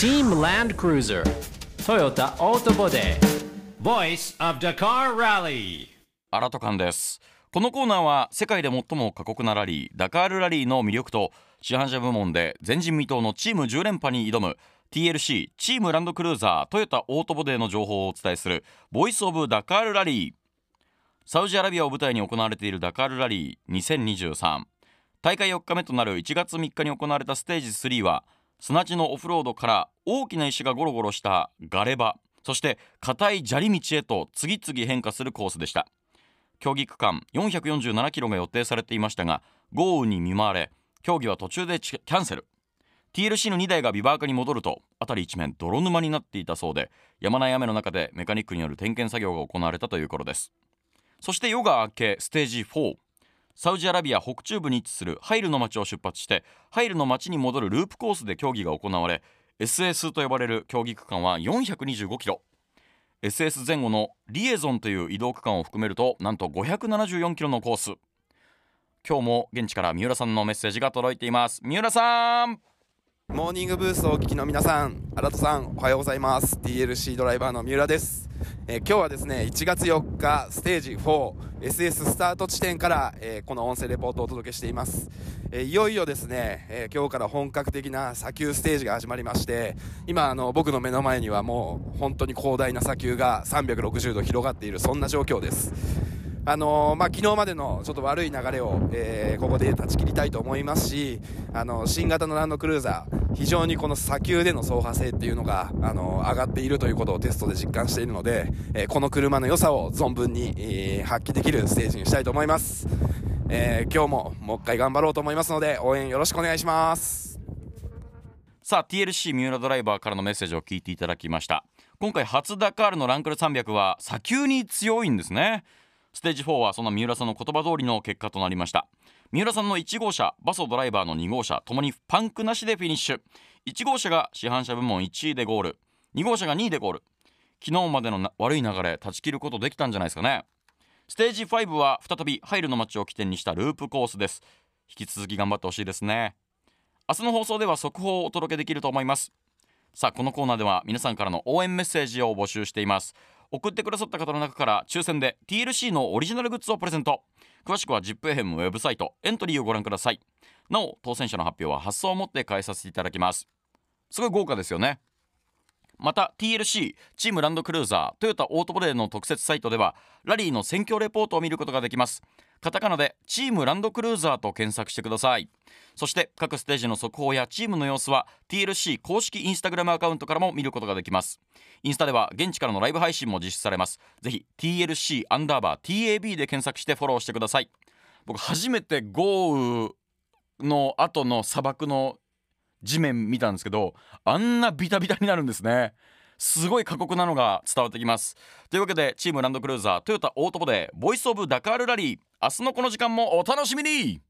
Team Land Cruiser Toyota Auto Body Voice of Dakar Rally. アラトカンです。このコーナーは世界で最も過酷なラリーダカールラリーの魅力と市販車部門で前人未到のチーム10連覇に挑む TLC チームランドクルーザートヨタオートボデーの情報をお伝えするボイスオブダカールラリーサウジアラビアを舞台に行われているダカールラリー2023大会4日目となる1月3日に行われたステージ3は砂地のオフロードから大きな石がゴロゴロしたガレ場そして硬い砂利道へと次々変化するコースでした。競技区間447キロが予定されていましたが豪雨に見舞われ競技は途中でキャンセル。TLC の2台がビバーカに戻ると辺り一面泥沼になっていたそうでやまない雨の中でメカニックによる点検作業が行われたということです。そして夜が明けステージ4サウジアラビア北中部に位置するハイルの町を出発してハイルの町に戻るループコースで競技が行われ SS と呼ばれる競技区間は425キロ SS 前後のリエゾンという移動区間を含めるとなんと574キロのコース今日も現地から三浦さんのメッセージが届いています三浦さんモーニングブースをお聞きの皆さん、新戸さん、おはようございます。DLC ドライバーの三浦です。えー、今日はですね、1月4日、ステージ4、SS スタート地点から、えー、この音声レポートをお届けしています。えー、いよいよですね、え今日から本格的な砂丘ステージが始まりまして、今、あの、僕の目の前にはもう、本当に広大な砂丘が360度広がっている、そんな状況です。あのー、まあ、昨日までのちょっと悪い流れを、えー、ここで断ち切りたいと思いますし、あの新型のランドクルーザー、非常にこの砂丘での走破性っていうのが、あの上がっているということをテストで実感しているので、えー、この車の良さを存分に、え発揮できるステージにしたいと思います。え今日ももう一回頑張ろうと思いますので、応援よろしくお願いします。さあ TLC 三浦ドライバーからのメッセージを聞いていただきました今回初ダカールのランクル300は砂丘に強いんですねステージ4はその三浦さんの言葉通りの結果となりました。三浦さんの1号車バソドライバーの2号車ともにパンクなしでフィニッシュ。1号車が市販車部門1位でゴール。2号車が2位でゴール。昨日までの悪い流れ断ち切ることできたんじゃないですかね。ステージ5は再びハイルの街を起点にしたループコースです。引き続き頑張ってほしいですね。明日の放送では速報をお届けできると思います。さあこのコーナーでは皆さんからの応援メッセージを募集しています。送ってくださった方の中から抽選で TLC のオリジナルグッズをプレゼント。詳しくは ZIPFM ウェブサイトエントリーをご覧ください。なお当選者の発表は発送をもって返させていただきます。すごい豪華ですよね。また TLC チームランドクルーザートヨタオートボレーの特設サイトではラリーの選挙レポートを見ることができます。カタカナでチームランドクルーザーと検索してください。そして各ステージの速報やチームの様子は TLC 公式インスタグラムアカウントからも見ることができます。インスタでは現地からのライブ配信も実施されます。ぜひ TLC アンダーバー TAB で検索してフォローしてください。僕初めて豪雨の後の砂漠の地面見たんですけどあんなビタビタになるんですね。すごい過酷なのが伝わってきます。というわけでチームランドクルーザートヨタオートボでボイスオブダカールラリー。明日のこの時間もお楽しみに。